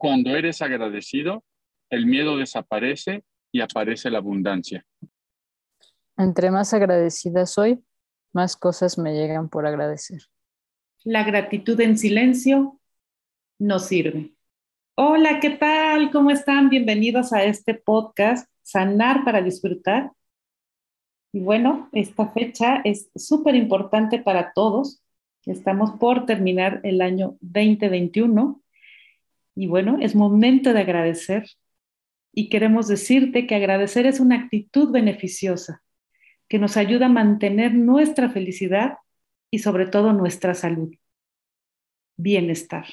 cuando eres agradecido, el miedo desaparece y aparece la abundancia. Entre más agradecida soy, más cosas me llegan por agradecer. La gratitud en silencio no sirve. Hola, ¿qué tal? ¿Cómo están? Bienvenidos a este podcast, Sanar para Disfrutar. Y bueno, esta fecha es súper importante para todos. Estamos por terminar el año 2021 y bueno, es momento de agradecer. Y queremos decirte que agradecer es una actitud beneficiosa que nos ayuda a mantener nuestra felicidad y sobre todo nuestra salud, bienestar.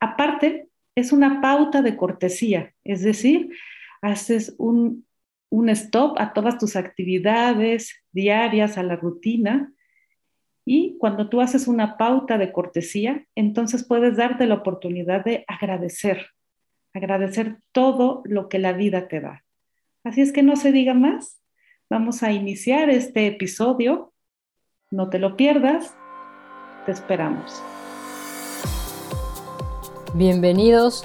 Aparte, es una pauta de cortesía, es decir, haces un, un stop a todas tus actividades diarias, a la rutina, y cuando tú haces una pauta de cortesía, entonces puedes darte la oportunidad de agradecer, agradecer todo lo que la vida te da. Así es que no se diga más. Vamos a iniciar este episodio. No te lo pierdas. Te esperamos. Bienvenidos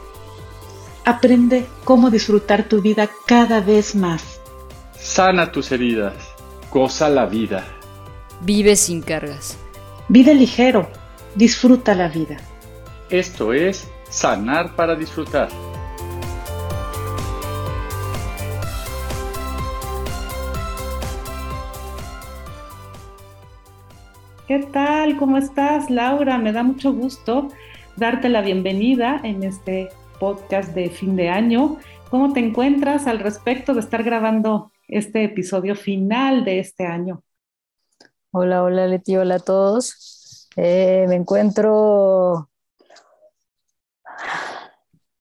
Aprende cómo disfrutar tu vida cada vez más. Sana tus heridas. Goza la vida. Vive sin cargas. Vive ligero. Disfruta la vida. Esto es Sanar para Disfrutar. ¿Qué tal? ¿Cómo estás, Laura? Me da mucho gusto darte la bienvenida en este podcast de fin de año. ¿Cómo te encuentras al respecto de estar grabando este episodio final de este año? Hola, hola Leti, hola a todos. Eh, me encuentro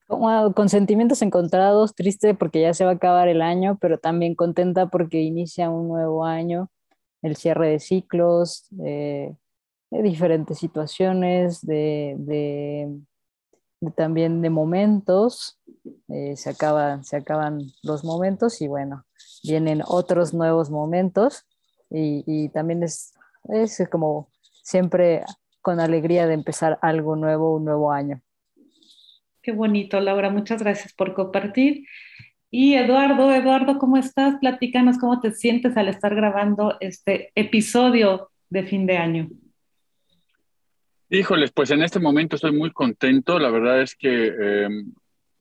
con sentimientos encontrados, triste porque ya se va a acabar el año, pero también contenta porque inicia un nuevo año, el cierre de ciclos, de diferentes situaciones, de también de momentos, eh, se, acaban, se acaban los momentos y bueno, vienen otros nuevos momentos y, también es, es como siempre con alegría de empezar algo nuevo, un nuevo año. Qué bonito, Laura, muchas gracias por compartir. Y Eduardo, Eduardo, ¿cómo estás? Platícanos cómo te sientes al estar grabando este episodio de fin de año. Híjoles, pues en este momento estoy muy contento. La verdad es que em,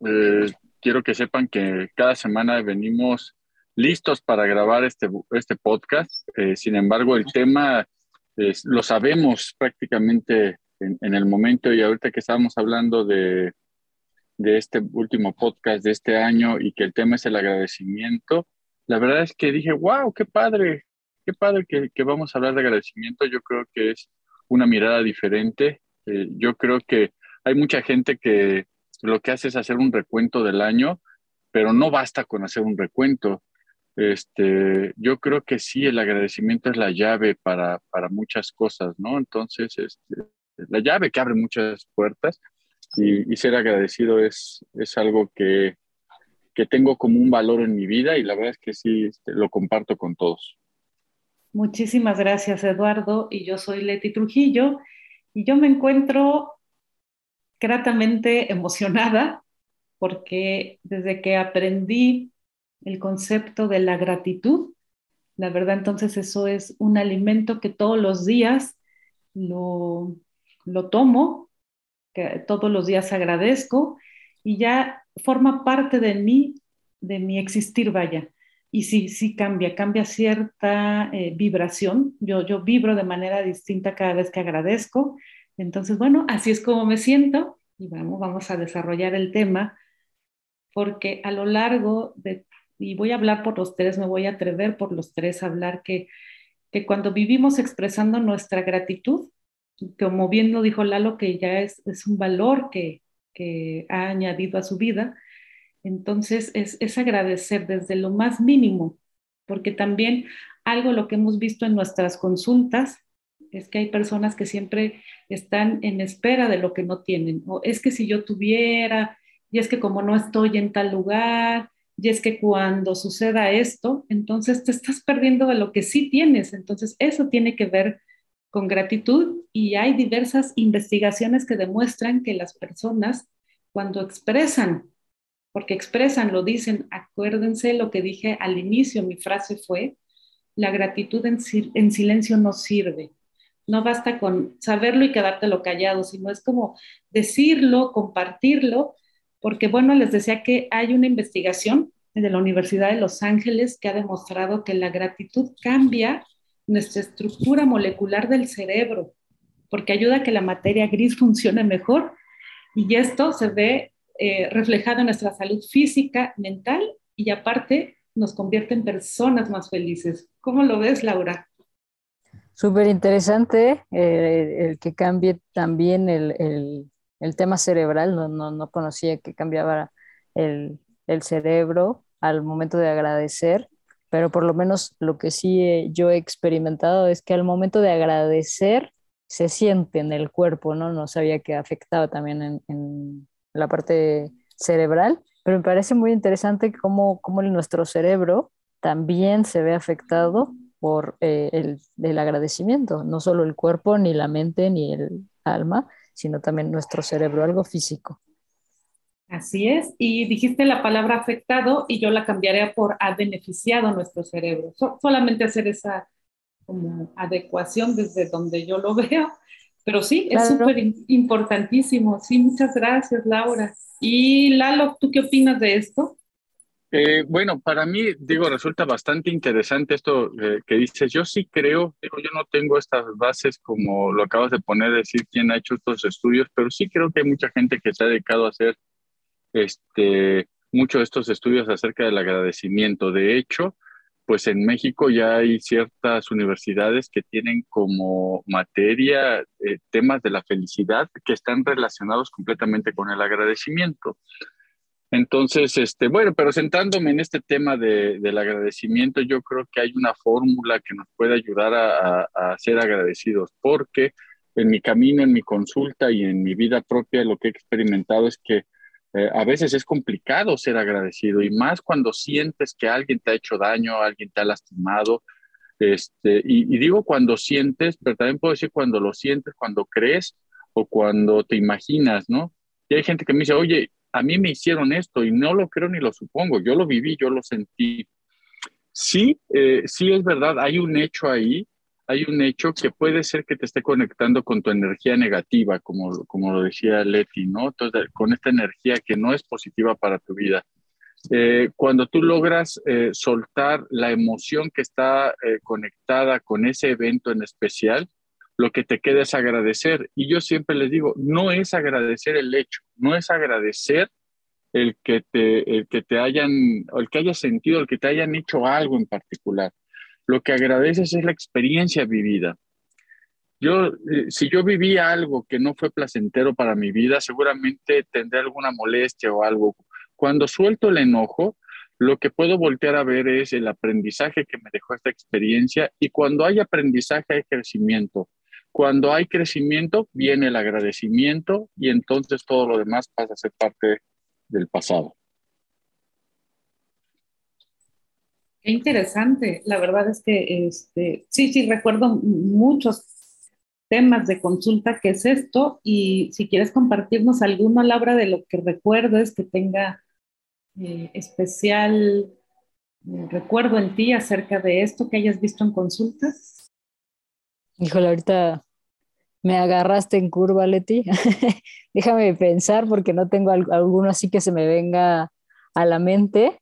eh, quiero que sepan que cada semana venimos listos para grabar este, este podcast. Eh, sin embargo, el tema lo sabemos prácticamente en, el momento y ahorita que estábamos hablando de, de este último podcast de este año y que el tema es el agradecimiento, la verdad es que dije, wow, qué padre, qué padre que, que vamos a hablar de agradecimiento. Yo creo que es una mirada diferente. Eh, yo creo que hay mucha gente que lo que hace es hacer un recuento del año, pero no basta con hacer un recuento. Este, yo creo que sí, el agradecimiento es la llave para, muchas cosas, ¿no? Entonces, este, la llave que abre muchas puertas y, ser agradecido es, es algo que, que, tengo como un valor en mi vida y la verdad es que sí, este, lo comparto con todos. Muchísimas gracias, Eduardo. Y yo soy Leti Trujillo y yo me encuentro gratamente emocionada porque desde que aprendí el concepto de la gratitud, la verdad entonces eso es un alimento que todos los días lo, lo tomo, que todos los días agradezco y ya forma parte de mí, de mi existir, vaya. Y sí, sí cambia, cambia cierta eh, vibración. Yo, yo vibro de manera distinta cada vez que agradezco. Entonces, bueno, así es como me siento y vamos, vamos a desarrollar el tema porque a lo largo de, y voy a hablar por los tres, me voy a atrever por los tres a hablar que, que cuando vivimos expresando nuestra gratitud, como bien lo dijo Lalo, que ya es, es un valor que, que ha añadido a su vida, entonces, es, agradecer desde lo más mínimo, porque también algo lo que hemos visto en nuestras consultas es que hay personas que siempre están en espera de lo que no tienen. O es que si yo tuviera, y es que como no estoy en tal lugar, y es que cuando suceda esto, entonces te estás perdiendo de lo que sí tienes. Entonces, eso tiene que ver con gratitud y hay diversas investigaciones que demuestran que las personas cuando expresan porque expresan, lo dicen, acuérdense lo que dije al inicio, mi frase fue, la gratitud en, silencio no sirve. No basta con saberlo y quedártelo callado, sino es como decirlo, compartirlo, porque bueno, les decía que hay una investigación de la Universidad de Los Ángeles que ha demostrado que la gratitud cambia nuestra estructura molecular del cerebro, porque ayuda a que la materia gris funcione mejor. Y esto se ve eh, reflejado en nuestra salud física, mental y aparte nos convierte en personas más felices. ¿Cómo lo ves, Laura? Súper interesante eh, el que cambie también el, tema cerebral. No, no, conocía que cambiaba el, cerebro al momento de agradecer, pero por lo menos lo que sí eh, yo he experimentado es que al momento de agradecer se siente en el cuerpo, ¿no? No sabía que afectaba también en la parte cerebral, pero me parece muy interesante cómo, cómo nuestro cerebro también se ve afectado por eh, el, el, agradecimiento, no solo el cuerpo, ni la mente, ni el alma, sino también nuestro cerebro, algo físico. Así es, y dijiste la palabra afectado y yo la cambiaría por ha beneficiado nuestro cerebro. solamente hacer esa como adecuación desde donde yo lo veo pero sí, es súper importantísimo. Sí, muchas gracias, Laura. Y Lalo, ¿tú qué opinas de esto? Eh, bueno, para mí, digo, resulta bastante interesante esto eh, que dices. Yo sí creo, digo, yo no tengo estas bases como lo acabas de poner, decir quién ha hecho estos estudios, pero sí creo que hay mucha gente que se ha dedicado a hacer este, muchos de estos estudios acerca del agradecimiento. De hecho, pues en México ya hay ciertas universidades que tienen como materia eh, temas de la felicidad que están relacionados completamente con el agradecimiento. Entonces, este, bueno, pero sentándome en este tema de, del agradecimiento, yo creo que hay una fórmula que nos puede ayudar a, a ser agradecidos, porque en mi camino, en mi consulta y en mi vida propia, lo que he experimentado es que eh, a veces es complicado ser agradecido y más cuando sientes que alguien te ha hecho daño, alguien te ha lastimado. Este, y, digo cuando sientes, pero también puedo decir cuando lo sientes, cuando crees o cuando te imaginas, ¿no? Y hay gente que me dice, oye, a mí me hicieron esto y no lo creo ni lo supongo, yo lo viví, yo lo sentí. Sí, eh, sí es verdad, hay un hecho ahí hay un hecho que puede ser que te esté conectando con tu energía negativa, como, como lo decía Leti, ¿no? Entonces, con esta energía que no es positiva para tu vida. Eh, cuando tú logras eh, soltar la emoción que está eh, conectada con ese evento en especial, lo que te queda es agradecer. Y yo siempre les digo, no es agradecer el hecho, no es agradecer el que te, el que te hayan, el que hayas sentido, el que te hayan hecho algo en particular lo que agradeces es la experiencia vivida. Yo, eh, si yo viví algo que no fue placentero para mi vida, seguramente tendré alguna molestia o algo. Cuando suelto el enojo, lo que puedo voltear a ver es el aprendizaje que me dejó esta experiencia y cuando hay aprendizaje hay crecimiento. Cuando hay crecimiento viene el agradecimiento y entonces todo lo demás pasa a ser parte del pasado. Interesante. La verdad es que este, sí, sí, recuerdo muchos temas de consulta que es esto y si quieres compartirnos alguno, Laura, de lo que recuerdes que tenga eh, especial eh, recuerdo en ti acerca de esto que hayas visto en consultas. Híjole, ahorita me agarraste en curva, Leti. Déjame pensar porque no tengo alguno así que se me venga a la mente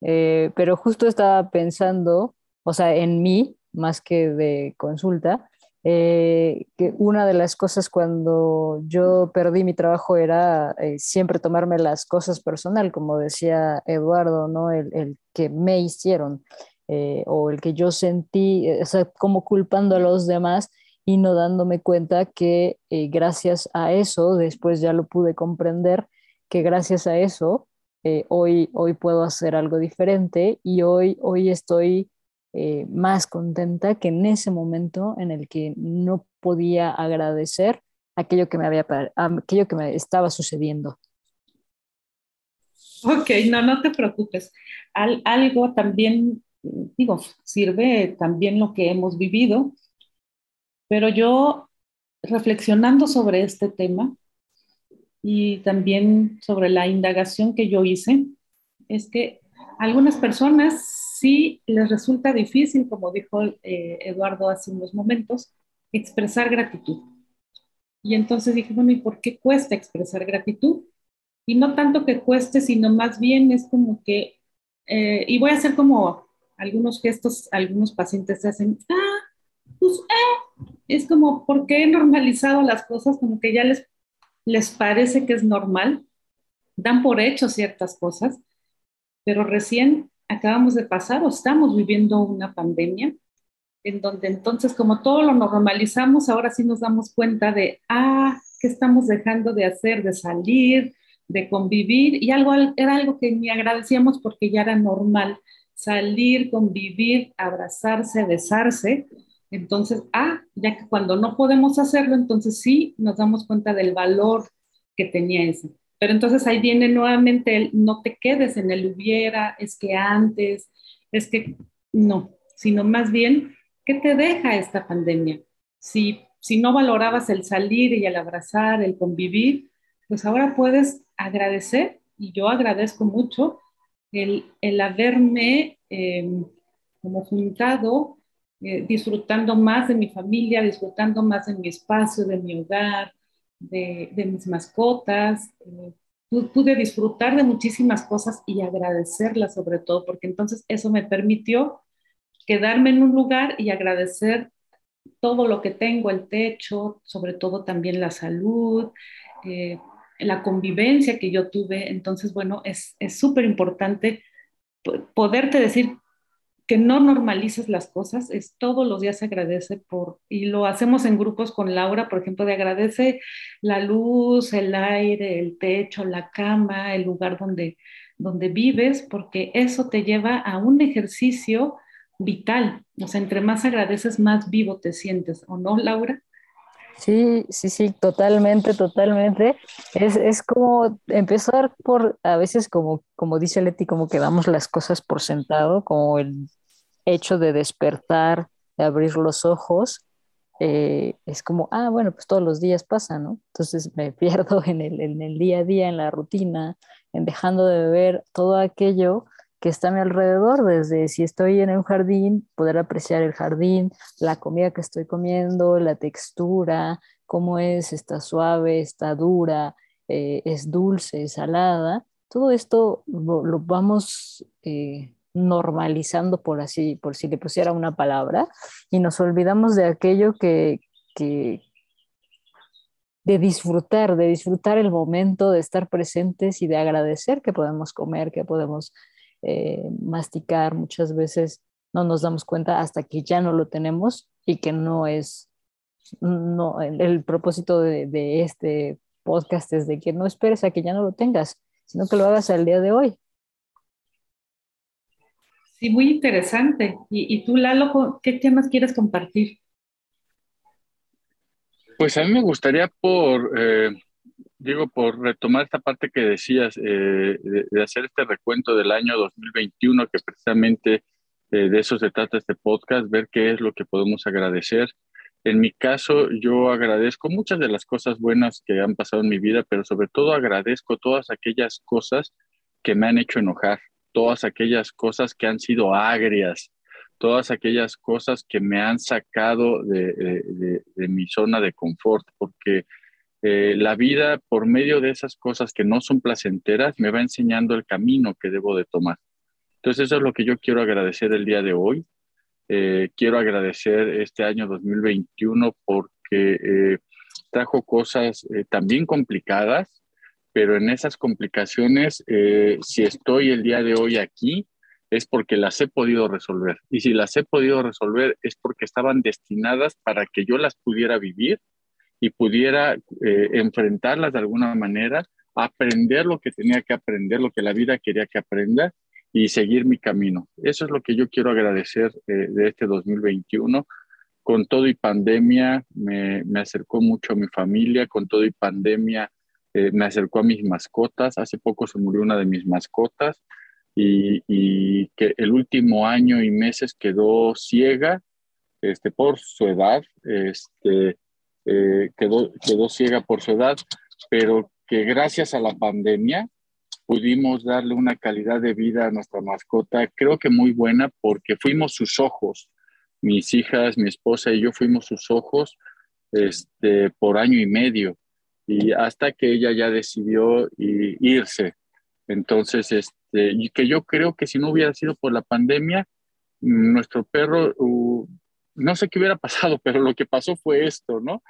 Eh, pero justo estaba pensando, o sea, en mí, más que de consulta, eh, que una de las cosas cuando yo perdí mi trabajo era eh, siempre tomarme las cosas personal, como decía Eduardo, ¿no? El, el que me hicieron o el que yo sentí, o sea, como culpando a los demás y no dándome cuenta que gracias a eso, después ya lo pude comprender, que gracias a eso eh, hoy, hoy puedo hacer algo diferente y hoy, hoy estoy eh, más contenta que en ese momento en el que no podía agradecer aquello que me, había, aquello que me estaba sucediendo. Ok, no, no te preocupes. algo también, digo, sirve también lo que hemos vivido, pero yo reflexionando sobre este tema, y también sobre la indagación que yo hice, es que algunas personas sí les resulta difícil, como dijo eh, Eduardo hace unos momentos, expresar gratitud. Y entonces dije, bueno, ¿y por qué cuesta expresar gratitud? Y no tanto que cueste, sino más bien es como que, eh, y voy a hacer como algunos gestos, algunos pacientes hacen, ah, pues, eh, es como, porque he normalizado las cosas? Como que ya les les parece que es normal, dan por hecho ciertas cosas, pero recién acabamos de pasar o estamos viviendo una pandemia en donde entonces como todo lo normalizamos, ahora sí nos damos cuenta de, ah, ¿qué estamos dejando de hacer? De salir, de convivir, y algo era algo que ni agradecíamos porque ya era normal salir, convivir, abrazarse, besarse, entonces, ah, ya que cuando no podemos hacerlo, entonces sí nos damos cuenta del valor que tenía eso. Pero entonces ahí viene nuevamente el no te quedes en el hubiera, es que antes, es que no, sino más bien, ¿qué te deja esta pandemia? Si, si no valorabas el salir y el abrazar, el convivir, pues ahora puedes agradecer, y yo agradezco mucho el, el haberme eh, como juntado eh, disfrutando más de mi familia, disfrutando más de mi espacio, de mi hogar, de, mis mascotas. Eh, pude disfrutar de muchísimas cosas y agradecerlas sobre todo, porque entonces eso me permitió quedarme en un lugar y agradecer todo lo que tengo, el techo, sobre todo también la salud, eh, la convivencia que yo tuve. Entonces, bueno, es súper importante poderte decir que no normalices las cosas, es todos los días agradece por, y lo hacemos en grupos con Laura, por ejemplo, de agradece la luz, el aire, el techo, la cama, el lugar donde, donde vives, porque eso te lleva a un ejercicio vital. O sea, entre más agradeces, más vivo te sientes, ¿o no, Laura? Sí, sí, sí, totalmente, totalmente. Es, es, como empezar por, a veces como, como dice Leti, como que damos las cosas por sentado, como el hecho de despertar, de abrir los ojos, eh, es como, ah, bueno, pues todos los días pasa, ¿no? Entonces me pierdo en el, en el día a día, en la rutina, en dejando de ver todo aquello que está a mi alrededor, desde si estoy en un jardín, poder apreciar el jardín, la comida que estoy comiendo, la textura, cómo es, está suave, está dura, eh, es dulce, es salada. Todo esto lo, vamos eh, normalizando, por así, por si le pusiera una palabra, y nos olvidamos de aquello que, que de disfrutar, de disfrutar el momento, de estar presentes y de agradecer que podemos comer, que podemos eh, masticar. Muchas veces no nos damos cuenta hasta que ya no lo tenemos y que no es, no, el, propósito de, de, este podcast es de que no esperes a que ya no lo tengas, sino que lo hagas al día de hoy. Sí, muy interesante. ¿Y, tú, Lalo, qué temas quieres compartir? Pues a mí me gustaría por, eh, digo, por retomar esta parte que decías, eh, de, hacer este recuento del año 2021, que precisamente eh, de eso se trata este podcast, ver qué es lo que podemos agradecer. En mi caso, yo agradezco muchas de las cosas buenas que han pasado en mi vida, pero sobre todo agradezco todas aquellas cosas que me han hecho enojar, todas aquellas cosas que han sido agrias, todas aquellas cosas que me han sacado de, mi zona de confort, porque eh, la vida por medio de esas cosas que no son placenteras me va enseñando el camino que debo de tomar. Entonces eso es lo que yo quiero agradecer el día de hoy. Eh, quiero agradecer este año 2021 porque eh, trajo cosas también complicadas, pero en esas complicaciones, si estoy el día de hoy aquí, es porque las he podido resolver. Y si las he podido resolver es porque estaban destinadas para que yo las pudiera vivir y pudiera enfrentarlas de alguna manera, aprender lo que tenía que aprender, lo que la vida quería que aprenda y seguir mi camino. Eso es lo que yo quiero agradecer eh, de este 2021. Con todo y pandemia me, me, acercó mucho a mi familia, con todo y pandemia eh, me acercó a mis mascotas. Hace poco se murió una de mis mascotas y, y que el último año y meses quedó ciega este, por su edad, este, eh, quedó, quedó ciega por su edad, pero que gracias a la pandemia pudimos darle una calidad de vida a nuestra mascota, creo que muy buena porque fuimos sus ojos. Mis hijas, mi esposa y yo fuimos sus ojos este, por año y medio y hasta que ella ya decidió irse. Entonces, este, y que yo creo que si no hubiera sido por la pandemia, nuestro perro, uh, no sé qué hubiera pasado, pero lo que pasó fue esto, ¿no?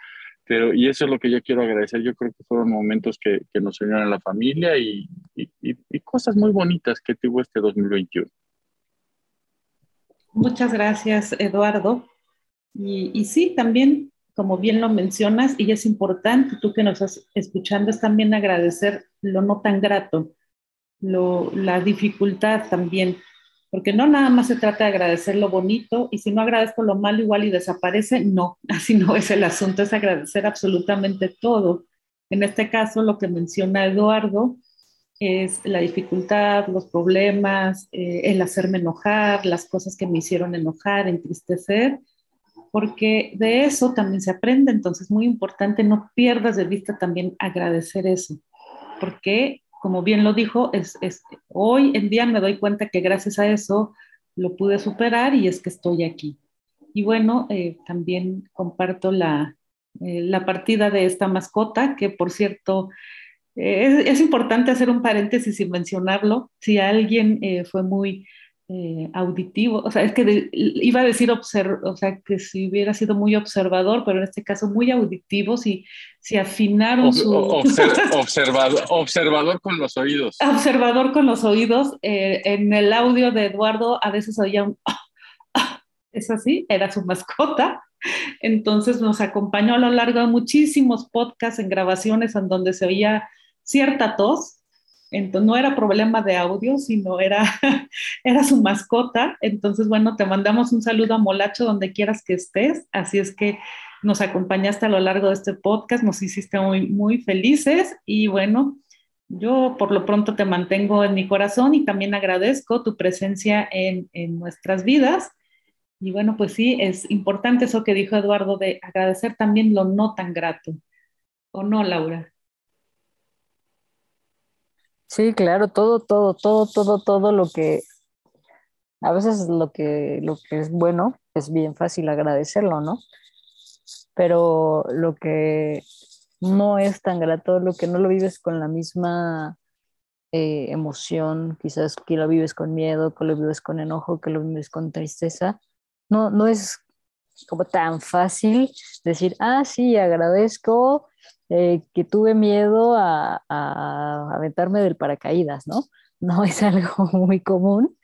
Pero, y eso es lo que yo quiero agradecer. Yo creo que fueron momentos que, que nos unieron a la familia y, y, y, cosas muy bonitas que tuvo este 2021. Muchas gracias, Eduardo. Y, y, sí, también, como bien lo mencionas, y es importante, tú que nos estás escuchando, es también agradecer lo no tan grato, lo, la dificultad también porque no nada más se trata de agradecer lo bonito y si no agradezco lo malo igual y desaparece, no, así no es el asunto, es agradecer absolutamente todo. En este caso, lo que menciona Eduardo es la dificultad, los problemas, eh, el hacerme enojar, las cosas que me hicieron enojar, entristecer, porque de eso también se aprende, entonces muy importante, no pierdas de vista también agradecer eso, porque como bien lo dijo, es, hoy en día me doy cuenta que gracias a eso lo pude superar y es que estoy aquí. Y bueno, eh, también comparto la, eh, la, partida de esta mascota, que por cierto, eh, es, es, importante hacer un paréntesis y mencionarlo. Si alguien fue muy eh, auditivo, o sea, es que iba a decir, o sea, que si hubiera sido muy observador, pero en este caso muy auditivo, si, si afinaron su... observador, observador con los oídos. Observador con los oídos. Eh, en el audio de Eduardo a veces oía un... es así, era su mascota. Entonces nos acompañó a lo largo de muchísimos podcasts en grabaciones en donde se oía cierta tos entonces no era problema de audio, sino era, era su mascota. Entonces, bueno, te mandamos un saludo a Molacho donde quieras que estés. Así es que nos acompañaste a lo largo de este podcast, nos hiciste muy, muy felices y bueno, yo por lo pronto te mantengo en mi corazón y también agradezco tu presencia en, en nuestras vidas. Y bueno, pues sí, es importante eso que dijo Eduardo de agradecer también lo no tan grato. ¿O no, Laura? Sí, claro, todo, todo, todo, todo, todo lo que, a veces lo que, lo que es bueno es bien fácil agradecerlo, ¿no? Pero lo que no es tan grato, lo que no lo vives con la misma eh, emoción, quizás que lo vives con miedo, que lo vives con enojo, que lo vives con tristeza, no, no es como tan fácil decir, ah, sí, agradezco eh, que tuve miedo a, a, aventarme del paracaídas, ¿no? No es algo muy común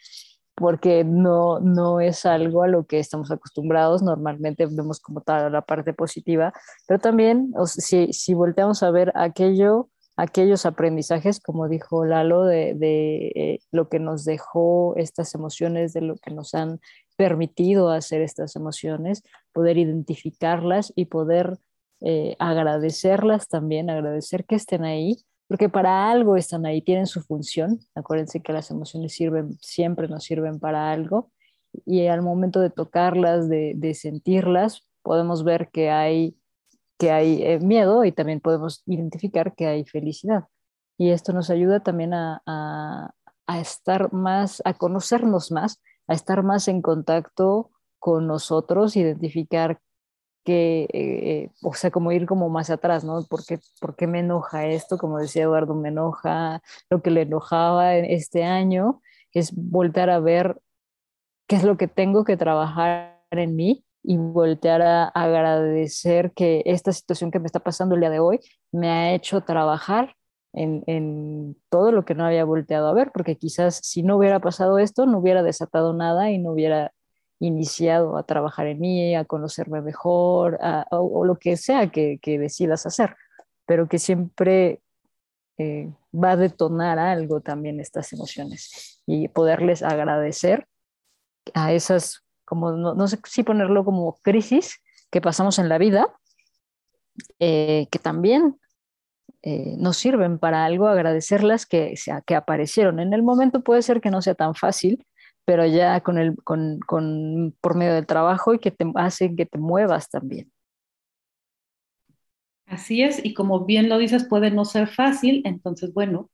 porque no, no es algo a lo que estamos acostumbrados. Normalmente vemos como toda la parte positiva, pero también si, si volteamos a ver aquello, aquellos aprendizajes, como dijo Lalo, de, de eh, lo que nos dejó estas emociones, de lo que nos han permitido hacer estas emociones, poder identificarlas y poder eh, agradecerlas también, agradecer que estén ahí, porque para algo están ahí, tienen su función. Acuérdense que las emociones sirven, siempre nos sirven para algo y al momento de tocarlas, de, sentirlas, podemos ver que hay, que hay eh, miedo y también podemos identificar que hay felicidad. Y esto nos ayuda también a, a estar más, a conocernos más a estar más en contacto con nosotros, identificar que, eh, o sea, como ir como más atrás, ¿no? ¿Por qué, ¿Por qué, me enoja esto? Como decía Eduardo, me enoja lo que le enojaba este año, es voltear a ver qué es lo que tengo que trabajar en mí y voltear a agradecer que esta situación que me está pasando el día de hoy me ha hecho trabajar en, en, todo lo que no había volteado a ver, porque quizás si no hubiera pasado esto, no hubiera desatado nada y no hubiera iniciado a trabajar en mí, a conocerme mejor, o, lo que sea que, decidas hacer, pero que siempre eh, va a detonar algo también estas emociones y poderles agradecer a esas, como no, sé si ponerlo como crisis que pasamos en la vida, eh, que también eh, nos sirven para algo, agradecerlas que, que aparecieron. En el momento puede ser que no sea tan fácil, pero ya con el, con, con, por medio del trabajo y que te hace que te muevas también. Así es, y como bien lo dices, puede no ser fácil, entonces, bueno,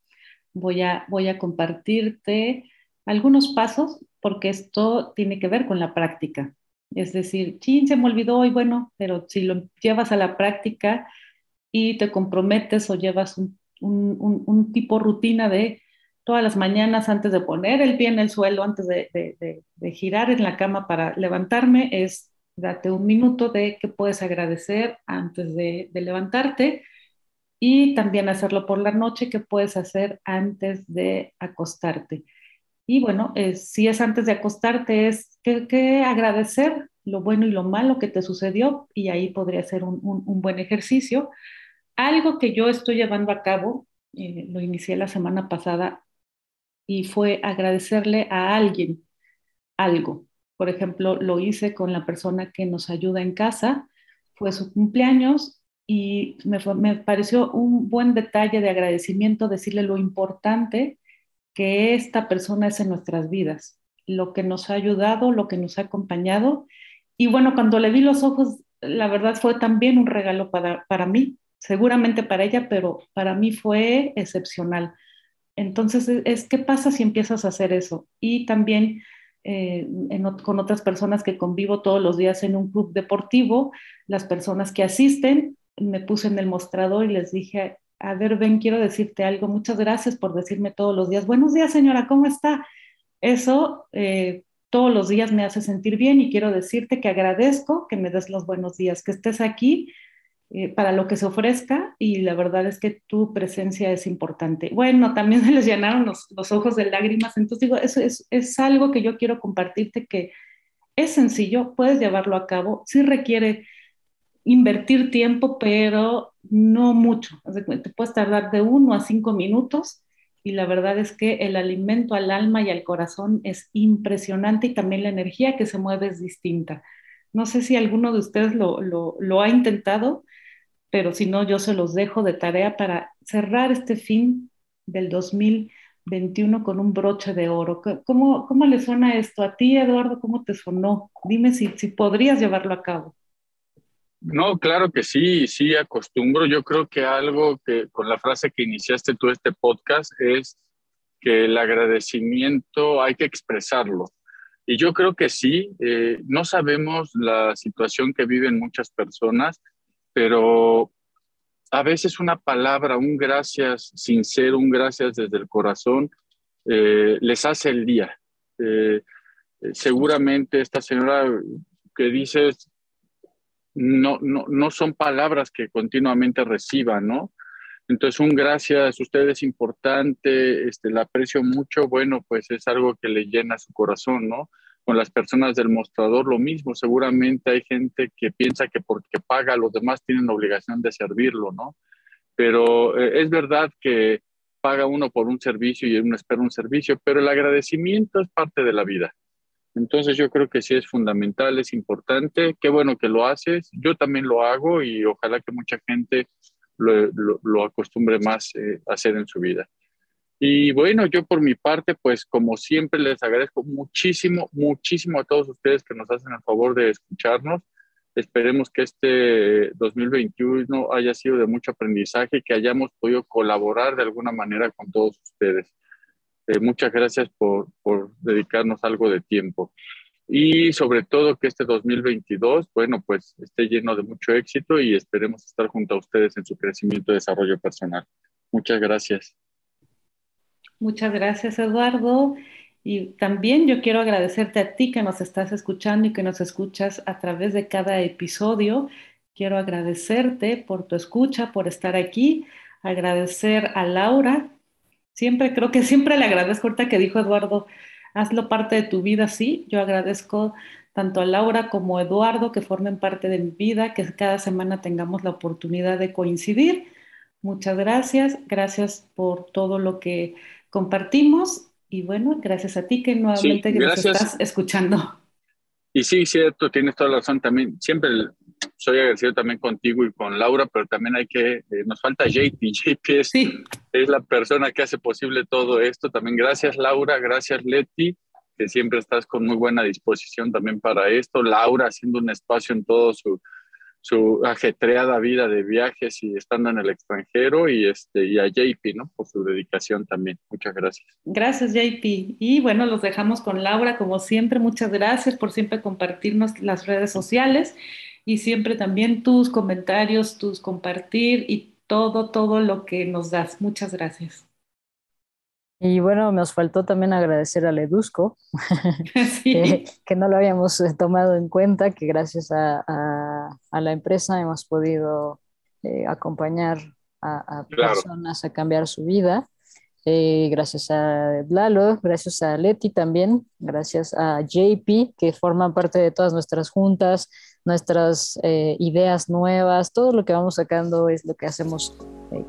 voy a, voy a compartirte algunos pasos porque esto tiene que ver con la práctica. Es decir, chin, se me olvidó y bueno, pero si lo llevas a la práctica y te comprometes o llevas un, un, un tipo rutina de todas las mañanas antes de poner el pie en el suelo, antes de, girar en la cama para levantarme, es date un minuto de qué puedes agradecer antes de, levantarte y también hacerlo por la noche, qué puedes hacer antes de acostarte. Y bueno, si es antes de acostarte, es que, agradecer lo bueno y lo malo que te sucedió y ahí podría ser un, buen ejercicio. Algo que yo estoy llevando a cabo, eh, lo inicié la semana pasada, y fue agradecerle a alguien algo. Por ejemplo, lo hice con la persona que nos ayuda en casa, fue su cumpleaños y me, me pareció un buen detalle de agradecimiento decirle lo importante que esta persona es en nuestras vidas, lo que nos ha ayudado, lo que nos ha acompañado. Y bueno, cuando le vi los ojos, la verdad fue también un regalo para, para mí, seguramente para ella, pero para mí fue excepcional. Entonces, e, es, ¿qué pasa si empiezas a hacer eso? Y también eh, con otras personas que convivo todos los días en un club deportivo, las personas que asisten, me puse en el mostrador y les dije, a ver, ven, quiero decirte algo, muchas gracias por decirme todos los días, buenos días señora, ¿cómo está? Eso eh, todos los días me hace sentir bien y quiero decirte que agradezco que me des los buenos días, que estés aquí eh, para lo que se ofrezca y la verdad es que tu presencia es importante. Bueno, también se les llenaron los, los ojos de lágrimas, entonces digo, eso es, es, algo que yo quiero compartirte que es sencillo, puedes llevarlo a cabo, sí requiere invertir tiempo, pero no mucho. Te puedes tardar de uno a cinco minutos y la verdad es que el alimento al alma y al corazón es impresionante y también la energía que se mueve es distinta. No sé si alguno de ustedes lo, lo, lo ha intentado, pero si no, yo se los dejo de tarea para cerrar este fin del 2021 con un broche de oro. ¿Cómo, cómo le suena esto a ti, Eduardo? ¿Cómo te sonó? Dime si, si podrías llevarlo a cabo. No, claro que sí, sí acostumbro. Yo creo que algo que con la frase que iniciaste tú este podcast es que el agradecimiento hay que expresarlo. Y yo creo que sí, eh, no sabemos la situación que viven muchas personas, pero a veces una palabra, un gracias sincero, un gracias desde el corazón, eh, les hace el día. Eh, seguramente esta señora que dices, no, no, no son palabras que continuamente reciban, ¿no? Entonces, un gracias, usted es importante, este, la aprecio mucho, bueno, pues es algo que le llena su corazón, ¿no? Con las personas del mostrador lo mismo. Seguramente hay gente que piensa que porque paga los demás tienen la obligación de servirlo, ¿no? Pero eh, es verdad que paga uno por un servicio y uno espera un servicio, pero el agradecimiento es parte de la vida. Entonces yo creo que sí es fundamental, es importante. Qué bueno que lo haces. Yo también lo hago y ojalá que mucha gente lo, acostumbre más eh, a hacer en su vida. Y bueno, yo por mi parte, pues como siempre les agradezco muchísimo, muchísimo a todos ustedes que nos hacen el favor de escucharnos. Esperemos que este 2021 haya sido de mucho aprendizaje y que hayamos podido colaborar de alguna manera con todos ustedes. Eh, muchas gracias por, por dedicarnos algo de tiempo. Y sobre todo que este 2022, bueno, pues esté lleno de mucho éxito y esperemos estar junto a ustedes en su crecimiento y desarrollo personal. Muchas gracias. Muchas gracias, Eduardo. Y también yo quiero agradecerte a ti que nos estás escuchando y que nos escuchas a través de cada episodio. Quiero agradecerte por tu escucha, por estar aquí, agradecer a Laura. Siempre creo que siempre le agradezco ahorita que dijo Eduardo, hazlo parte de tu vida, sí. Yo agradezco tanto a Laura como a Eduardo que formen parte de mi vida, que cada semana tengamos la oportunidad de coincidir. Muchas gracias, gracias por todo lo que compartimos y bueno, gracias a ti que nuevamente nos estás escuchando. Y sí, cierto, tienes toda la razón también. Siempre soy agradecido también contigo y con Laura, pero también hay que, eh, nos falta JP. JP es, es la persona que hace posible todo esto. También gracias Laura, gracias Leti que siempre estás con muy buena disposición también para esto. Laura haciendo un espacio en todo su, su ajetreada vida de viajes y estando en el extranjero y, este, y a JP, ¿no? Por su dedicación también. Muchas gracias. Gracias, JP. Y bueno, los dejamos con Laura, como siempre. Muchas gracias por siempre compartirnos las redes sociales y siempre también tus comentarios, tus compartir y todo, todo lo que nos das. Muchas gracias. Y bueno, nos faltó también agradecer a Ledusco, que, no lo habíamos eh, tomado en cuenta, que gracias a, la empresa hemos podido eh, acompañar a, personas a cambiar su vida. Eh, gracias a Lalo, gracias a Leti también, gracias a JP, que forman parte de todas nuestras juntas, nuestras ideas nuevas, todo lo que vamos sacando es lo que hacemos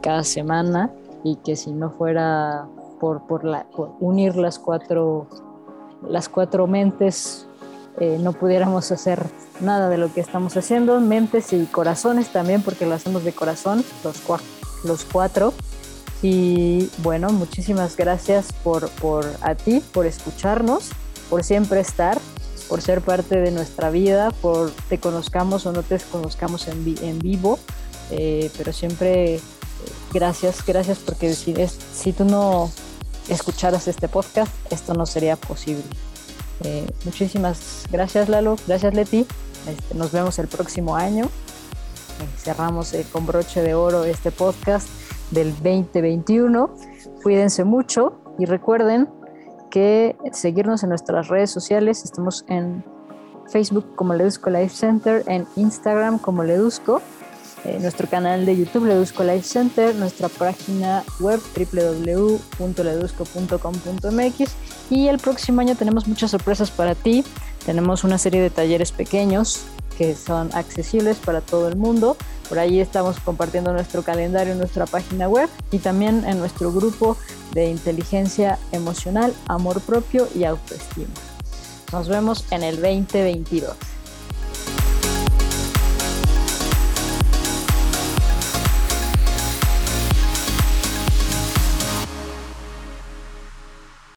cada semana. Y que si no fuera por, la, unir las cuatro, las cuatro mentes, eh, no pudiéramos hacer nada de lo que estamos haciendo, mentes y corazones también, porque lo hacemos de corazón, los, los cuatro. Y bueno, muchísimas gracias por, por a ti, por escucharnos, por siempre estar, por ser parte de nuestra vida, por te conozcamos o no te conozcamos en, en vivo, eh, pero siempre eh, gracias, gracias porque si, si tú no escucharas este podcast, esto no sería posible. Eh, muchísimas gracias Lalo, gracias Leti. Este, nos vemos el próximo año. Eh, cerramos eh, con broche de oro este podcast del 2021. Cuídense mucho y recuerden que seguirnos en nuestras redes sociales. Estamos en Facebook como Ledusco Life Center, en Instagram como Ledusco eh, nuestro canal de YouTube Ledusco Life Center, nuestra página web www.ledusco.com.mx y el próximo año tenemos muchas sorpresas para ti. Tenemos una serie de talleres pequeños que son accesibles para todo el mundo. Por ahí estamos compartiendo nuestro calendario en nuestra página web y también en nuestro grupo de inteligencia emocional, amor propio y autoestima. Nos vemos en el 2022.